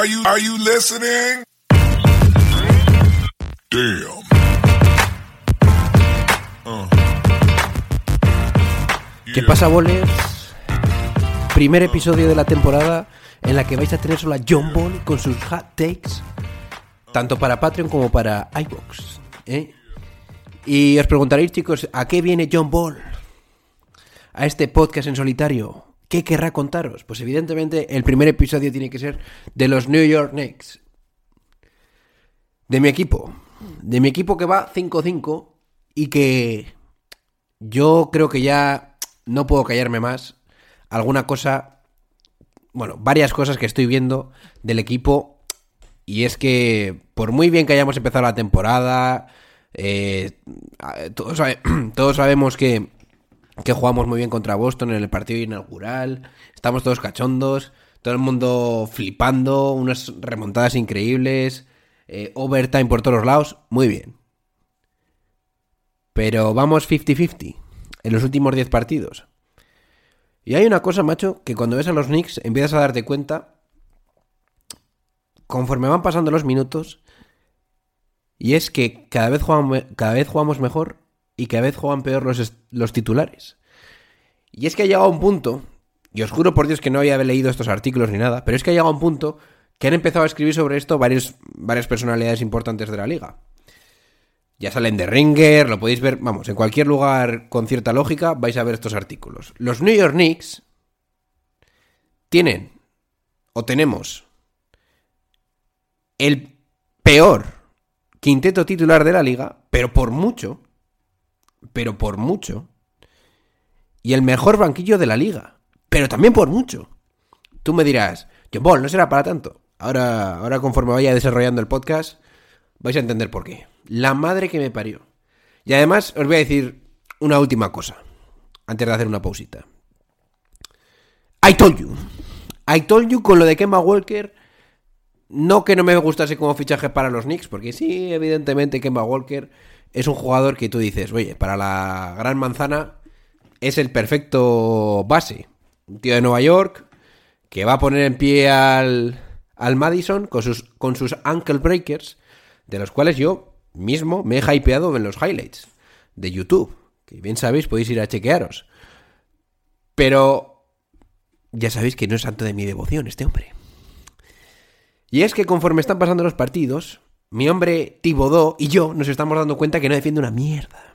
Are you, listening? Damn. ¿Qué pasa, bolers? Primer episodio de la temporada en la que vais a tener solo a John Ball con sus hot takes, tanto para Patreon como para iBox. ¿eh? Y os preguntaréis, chicos, ¿a qué viene John Ball? A este podcast en solitario. ¿Qué querrá contaros? Pues evidentemente el primer episodio tiene que ser de los New York Knicks. De mi equipo. De mi equipo que va 5-5 y que yo creo que ya no puedo callarme más. Alguna cosa, bueno, varias cosas que estoy viendo del equipo. Y es que, por muy bien que hayamos empezado la temporada, eh, todos, todos sabemos que, que jugamos muy bien contra Boston en el partido inaugural. Estamos todos cachondos, todo el mundo flipando, unas remontadas increíbles, eh, overtime por todos lados. Muy bien. Pero vamos 50-50 en los últimos 10 partidos. Y hay una cosa, macho, que cuando ves a los Knicks empiezas a darte cuenta, conforme van pasando los minutos, y es que cada vez, cada vez jugamos mejor y cada vez juegan peor los, los titulares. Y es que ha llegado un punto, y os juro por Dios que no había leído estos artículos ni nada, pero es que ha llegado un punto que han empezado a escribir sobre esto varios, varias personalidades importantes de la liga. Ya salen de Ringer, lo podéis ver, vamos, en cualquier lugar con cierta lógica vais a ver estos artículos. Los New York Knicks tienen, o tenemos, el peor quinteto titular de la liga, pero por mucho, pero por mucho, y el mejor banquillo de la liga, pero también por mucho. Tú me dirás, John Ball, no será para tanto. Ahora, ahora conforme vaya desarrollando el podcast, vais a entender por qué. La madre que me parió. Y además os voy a decir una última cosa, antes de hacer una pausita. I told you. I told you con lo de Kemba Walker. No que no me gustase como fichaje para los Knicks, porque sí, evidentemente Kemba Walker es un jugador que tú dices, oye, para la gran manzana es el perfecto base. Un tío de Nueva York que va a poner en pie al, al Madison con sus, con sus ankle breakers, de los cuales yo mismo me he hypeado en los highlights de YouTube. Que bien sabéis, podéis ir a chequearos. Pero ya sabéis que no es santo de mi devoción este hombre. Y es que conforme están pasando los partidos, mi hombre Tibodó y yo nos estamos dando cuenta que no defiende una mierda.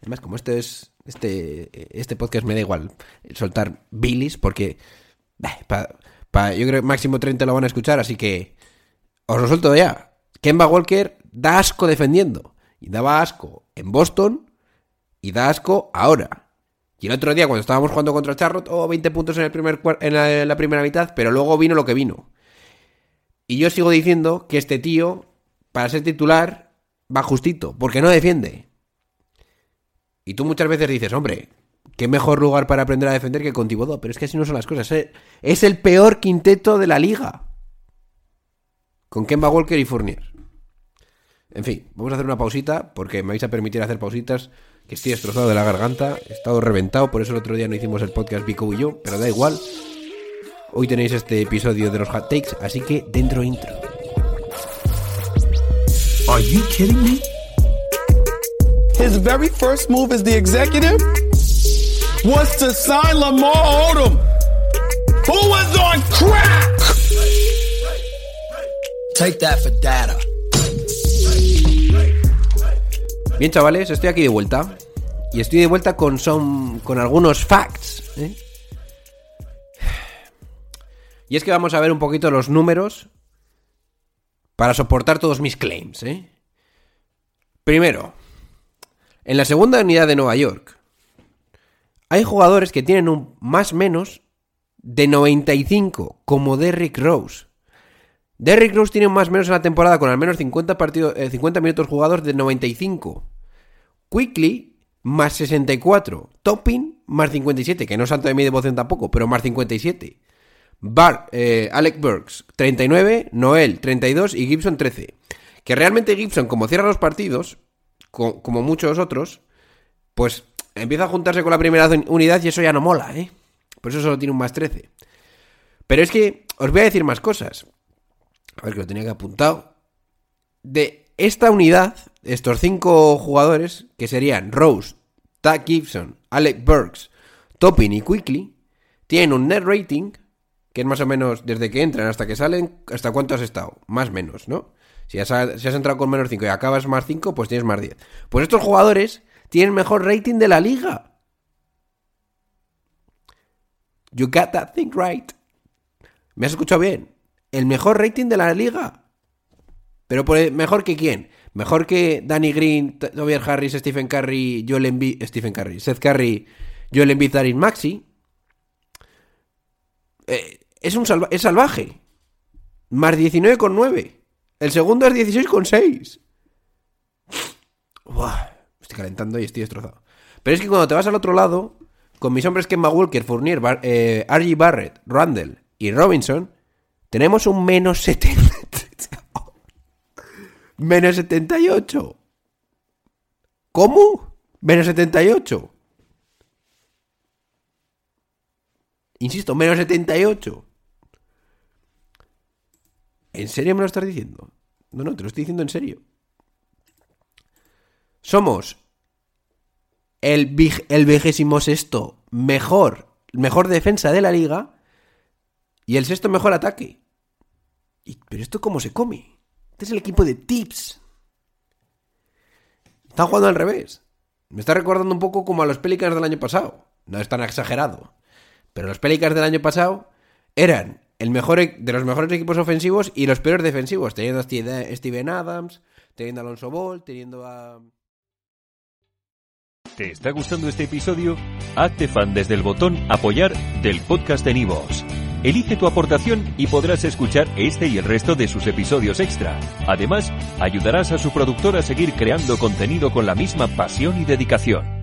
Además, como este es. Este, este podcast me da igual soltar bilis porque. pa- yo creo que máximo 30 lo van a escuchar, así que. Os lo suelto ya. Kemba Walker da asco defendiendo. Y daba asco en Boston y da asco ahora. Y el otro día, cuando estábamos jugando contra Charlotte, oh, 20 puntos en, el primer, en la primera mitad, pero luego vino lo que vino. Y yo sigo diciendo que este tío, para ser titular, va justito, porque no defiende. Y tú muchas veces dices, hombre, qué mejor lugar para aprender a defender que con Tibodó, pero es que así no son las cosas. Es- el peor quinteto de la liga. Con Kemba Walker y Fournier. En fin, vamos a hacer una pausita, porque me vais a permitir hacer pausitas, que estoy destrozado de la garganta, he estado reventado, por eso el otro día no hicimos el podcast Vico y yo, pero da igual. Hoy tenéis este episodio de los hot takes, así que dentro intro. Are you kidding me? His very first move as the executive was to sign Lamar Odom, who was on crack. Take that for data. Bien, chavales, estoy aquí de vuelta. Y estoy de vuelta con, son, con algunos facts. ¿eh? Y es que vamos a ver un poquito los números para soportar todos mis claims. ¿eh? Primero, en la segunda unidad de Nueva York hay jugadores que tienen un más menos de 95, como Derrick Rose. Derrick Rose tiene más o menos en la temporada con al menos 50, partidos, eh, 50 minutos jugados de 95. Quickly más 64. Topping más 57, que no es santo de mi devoción tampoco, pero más 57. Bar, eh, Alec Burks 39, Noel 32 y Gibson 13. Que realmente Gibson, como cierra los partidos, co- como muchos otros, pues empieza a juntarse con la primera unidad y eso ya no mola, ¿eh? Por eso solo tiene un más 13. Pero es que os voy a decir más cosas. A ver, que lo tenía que apuntado. De esta unidad, estos cinco jugadores, que serían Rose, Tag Gibson, Alec Burks, Toppin y Quickly, tienen un net rating, que es más o menos desde que entran hasta que salen, hasta cuánto has estado. Más o menos, ¿no? Si has, entrado con menos 5 y acabas más 5, pues tienes más 10. Pues estos jugadores tienen mejor rating de la liga. You got that thing right. ¿Me has escuchado bien? El mejor rating de la liga. Pero por- mejor que quién? Mejor que Danny Green, Tobias Harris, Stephen Curry, Joel Embiid, Stephen Curry, Seth Curry, Joel Embiid, Darin Maxi. Eh, es un salva- es salvaje. Más 19,9. El segundo es 16,6. Buah, me estoy calentando y estoy destrozado. Pero es que cuando te vas al otro lado, con mis hombres Kemba Walker, Fournier, Bar- eh, R.G. Barrett, Randall y Robinson, tenemos un menos 70. menos 78. ¿Cómo? Menos 78. Insisto, menos 78. ¿En serio me lo estás diciendo? No, no, te lo estoy diciendo en serio. Somos el, el vigésimo sexto mejor, mejor defensa de la liga y el sexto mejor ataque. Y- ¿Pero esto cómo se come? Este es el equipo de Tips. Están jugando al revés. Me está recordando un poco como a los Pelicans del año pasado. No es tan exagerado. Pero los Pelicans del año pasado eran el mejor e- de los mejores equipos ofensivos y los peores defensivos. Teniendo a Steve- Steven Adams, teniendo a Alonso Ball, teniendo a... ¿Te está gustando este episodio? Hazte fan desde el botón Apoyar del podcast de Nivos. Elige tu aportación y podrás escuchar este y el resto de sus episodios extra. Además, ayudarás a su productor a seguir creando contenido con la misma pasión y dedicación.